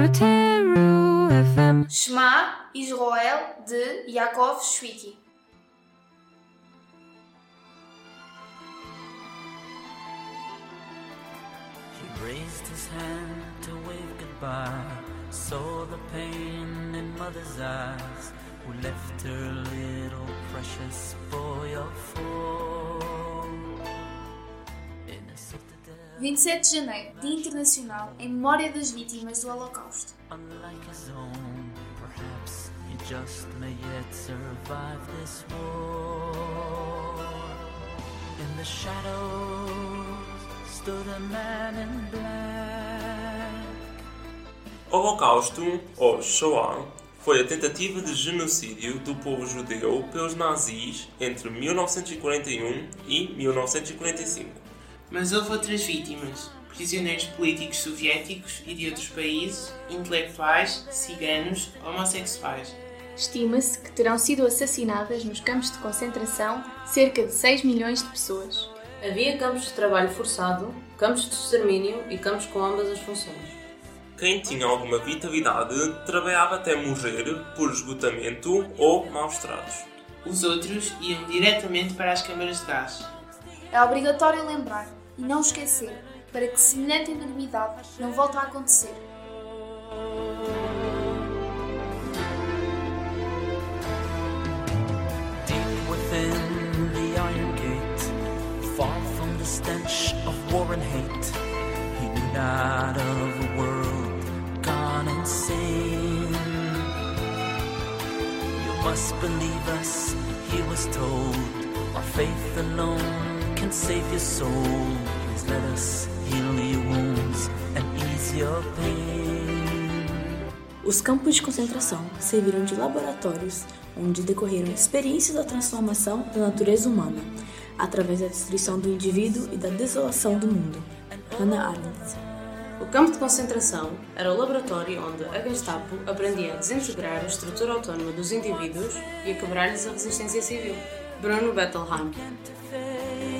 Proteru FM. Shema Israel de Yaakov Shwiki. He raised his hand to wave goodbye. Saw the pain in mother's eyes, who left her little precious boy of four. 27 de janeiro, Dia Internacional em memória das vítimas do Holocausto. unlike his own. Perhaps he just may yet survive this war. In the shadows stood a man in black. Holocausto, ou Shoah, foi a tentativa de genocídio do povo judeu pelos nazis entre 1941 e 1945. Mas houve outras vítimas: prisioneiros políticos soviéticos e de outros países, intelectuais, ciganos, homossexuais. Estima-se que terão sido assassinadas nos campos de concentração cerca de 6 milhões de pessoas. Havia campos de trabalho forçado, campos de extermínio e campos com ambas as funções. Quem tinha alguma vitalidade trabalhava até morrer por esgotamento ou maus tratos. Os outros iam diretamente para as câmaras de gás. É obrigatório lembrar e não esquecer para que semelhante enormidade não volte a acontecer. Deep within the iron gate, far from the stench of war and hate, he knew not of a world gone insane. You must believe us, he was told. Our faith alone can save your soul. Please let us heal your wounds and ease your pain. Os campos de concentração serviram de laboratórios onde decorreram experiências da transformação da natureza humana, através da destruição do indivíduo e da desolação do mundo. Hannah Arendt. O campo de concentração era o laboratório onde a Gestapo aprendia a desintegrar a estrutura autónoma dos indivíduos e a quebrar-lhes a resistência civil. Bruno Bettelheim.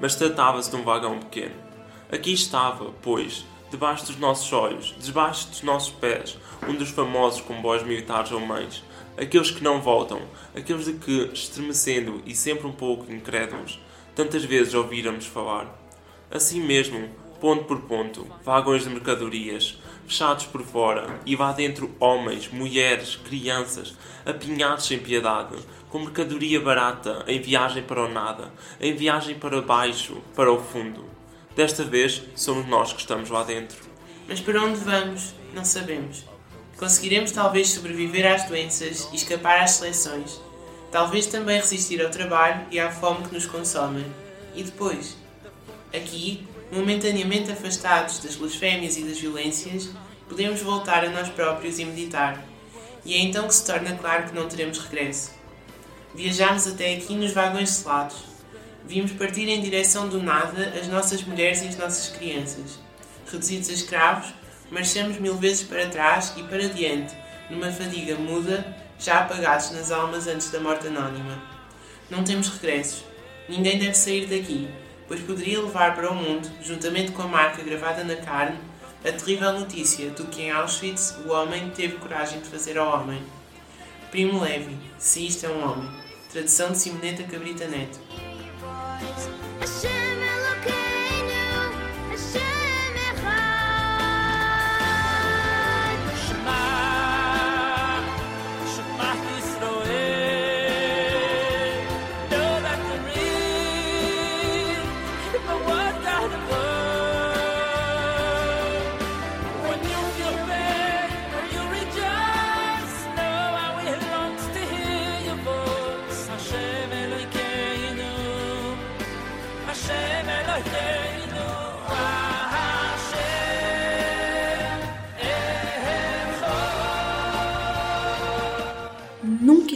mas tratava-se de um vagão pequeno. Aqui estava, pois, debaixo dos nossos olhos, debaixo dos nossos pés, um dos famosos comboios militares alemães, aqueles que não voltam, aqueles de que, estremecendo e sempre um pouco incrédulos, tantas vezes ouvíramos falar. Assim mesmo, ponto por ponto, vagões de mercadorias, fechados por fora, e lá dentro homens, mulheres, crianças, apinhados sem piedade, com mercadoria barata, em viagem para o nada, em viagem para baixo, para o fundo. Desta vez, somos nós que estamos lá dentro. Mas para onde vamos? Não sabemos. Conseguiremos talvez sobreviver às doenças e escapar às seleções. Talvez também resistir ao trabalho e à fome que nos consomem. E depois? Aqui, momentaneamente afastados das blasfémias e das violências, podemos voltar a nós próprios e meditar. E é então que se torna claro que não teremos regresso. Viajámos até aqui nos vagões selados. Vimos partir em direção do nada as nossas mulheres e as nossas crianças. Reduzidos a escravos, marchamos mil vezes para trás e para diante, numa fadiga muda, já apagados nas almas antes da morte anónima. Não temos regressos. Ninguém deve sair daqui, pois poderia levar para o mundo, juntamente com a marca gravada na carne, a terrível notícia de que em Auschwitz o homem teve coragem de fazer ao homem. Primo Levi, se isto é um homem. Tradução de Simoneta Cabrita Neto.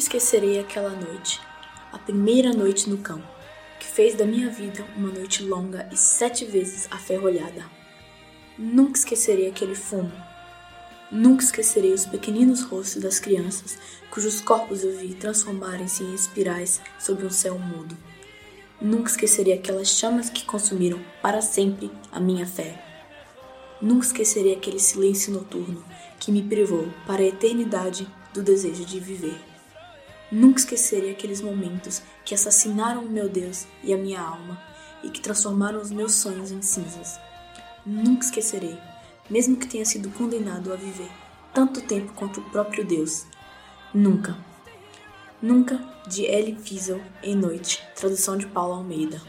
Esquecerei aquela noite, a primeira noite no campo, que fez da minha vida uma noite longa e sete vezes aferrolhada. Nunca esquecerei aquele fumo. Nunca esquecerei os pequeninos rostos das crianças, cujos corpos eu vi transformarem-se em espirais sob um céu mudo. Nunca esquecerei aquelas chamas que consumiram para sempre a minha fé. Nunca esquecerei aquele silêncio noturno que me privou para a eternidade do desejo de viver. Nunca esquecerei aqueles momentos que assassinaram o meu Deus e a minha alma e que transformaram os meus sonhos em cinzas. Nunca esquecerei, mesmo que tenha sido condenado a viver tanto tempo quanto o próprio Deus. Nunca. Nunca, de Elie Wiesel, em Noite, tradução de Paulo Almeida.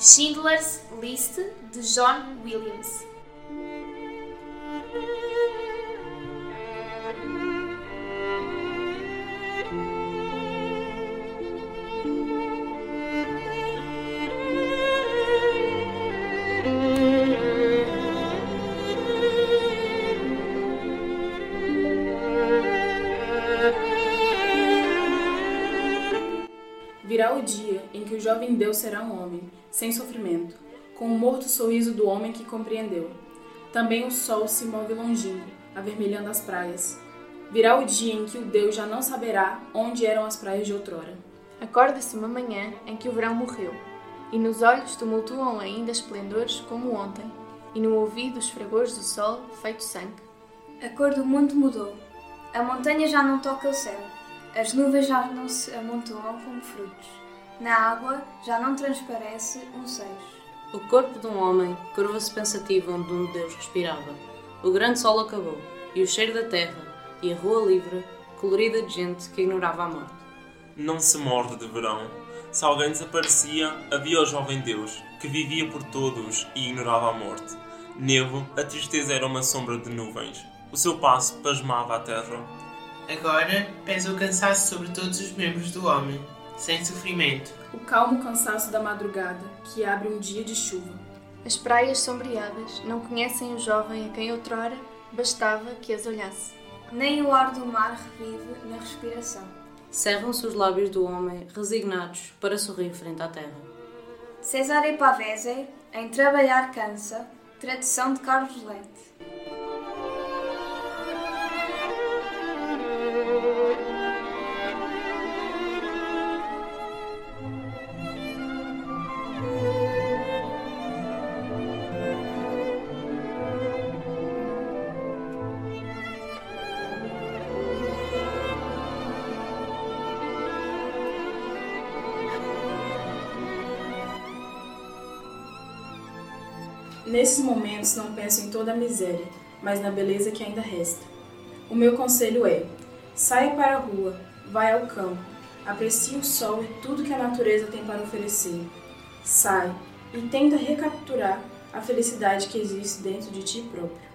Schindler's List de John Williams. Virá o dia em que o jovem Deus será um sem sofrimento, com o morto sorriso do homem que compreendeu. Também o sol se move longínquo, avermelhando as praias. Virá o dia em que o Deus já não saberá onde eram as praias de outrora. Acorda-se uma manhã em que o verão morreu, e nos olhos tumultuam ainda esplendores como ontem, e no ouvido os fragores do sol feito sangue. A cor do mundo mudou. A montanha já não toca o céu. As nuvens já não se amontoam como frutos. Na água já não transparece um seixo. O corpo de um homem curva-se pensativo onde um Deus respirava. O grande sol acabou, e o cheiro da terra, e a rua livre, colorida de gente que ignorava a morte. Não se morde de verão. Se alguém desaparecia, havia o jovem Deus, que vivia por todos e ignorava a morte. Nevo, a tristeza era uma sombra de nuvens. O seu passo pasmava a terra. Agora pesa o cansaço sobre todos os membros do homem, sem sofrimento. O calmo cansaço da madrugada que abre um dia de chuva. As praias sombreadas não conhecem o jovem a quem outrora bastava que as olhasse. Nem o ar do mar revive na respiração. Cerram-se os lábios do homem, resignados para sorrir frente à terra. Cesare Pavese, em Trabalhar Cansa, tradução de Carlos Lente. Nesses momentos não penso em toda a miséria, mas na beleza que ainda resta. O meu conselho é: saia para a rua, vai ao campo, aprecie o sol e tudo que a natureza tem para oferecer. Sai e tenta recapturar a felicidade que existe dentro de ti próprio.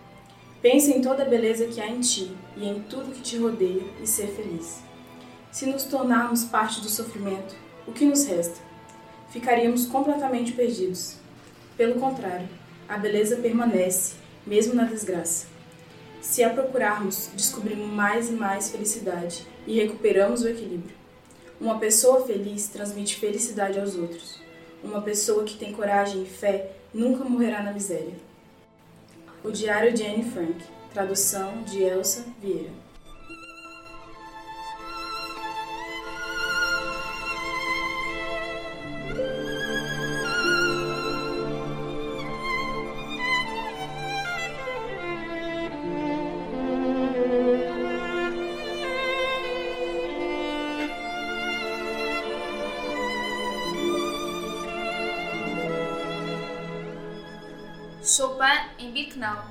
Pense em toda a beleza que há em ti e em tudo que te rodeia e ser feliz. Se nos tornarmos parte do sofrimento, o que nos resta? Ficaríamos completamente perdidos. Pelo contrário, a beleza permanece, mesmo na desgraça. Se a procurarmos, descobrimos mais e mais felicidade e recuperamos o equilíbrio. Uma pessoa feliz transmite felicidade aos outros. Uma pessoa que tem coragem e fé nunca morrerá na miséria. O Diário de Anne Frank, tradução de Elsa Vieira. em Birkenau.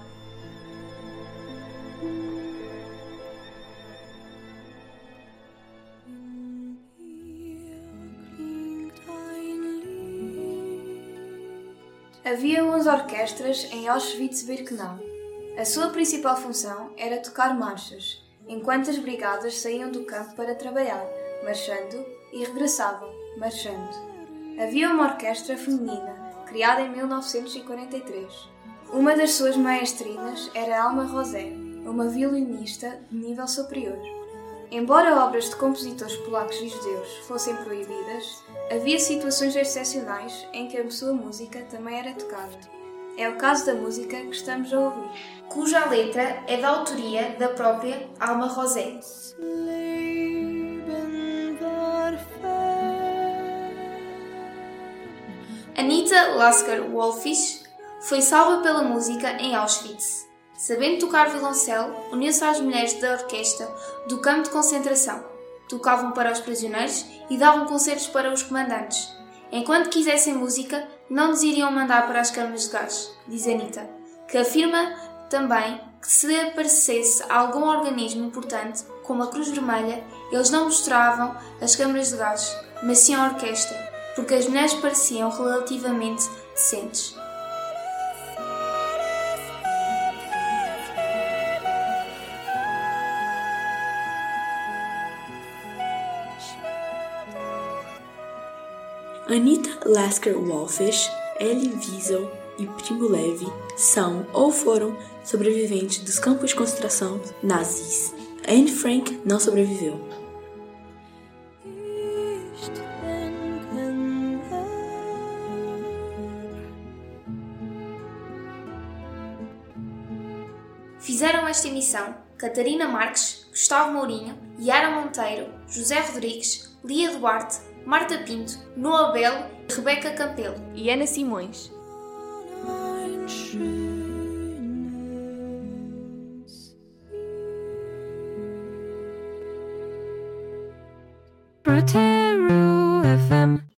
Havia 11 orquestras em Auschwitz-Birkenau. A sua principal função era tocar marchas, enquanto as brigadas saíam do campo para trabalhar, marchando, e regressavam, marchando. Havia uma orquestra feminina, criada em 1943. Uma das suas maestrinas era Alma Rosé, uma violinista de nível superior. Embora obras de compositores polacos e judeus fossem proibidas, havia situações excepcionais em que a sua música também era tocada. É o caso da música que estamos a ouvir, cuja letra é da autoria da própria Alma Rosé. Anita Lasker Wolfish foi salva pela música em Auschwitz. Sabendo tocar violoncelo, uniu-se às mulheres da orquestra do campo de concentração. Tocavam para os prisioneiros e davam concertos para os comandantes. Enquanto quisessem música, não nos iriam mandar para as câmaras de gás, diz Anita, que afirma também que se aparecesse algum organismo importante, como a Cruz Vermelha, eles não mostravam as câmaras de gás, mas sim a orquestra, porque as mulheres pareciam relativamente decentes. Anita Lasker Wolfish, Elie Wiesel e Primo Levi são ou foram sobreviventes dos campos de concentração nazis. Anne Frank não sobreviveu. Fizeram esta emissão Catarina Marques, Gustavo Mourinho, Yara Monteiro, José Rodrigues, Lia Duarte, Marta Pinto, Noa Belo, Rebeca Campelo. E Ana Simões.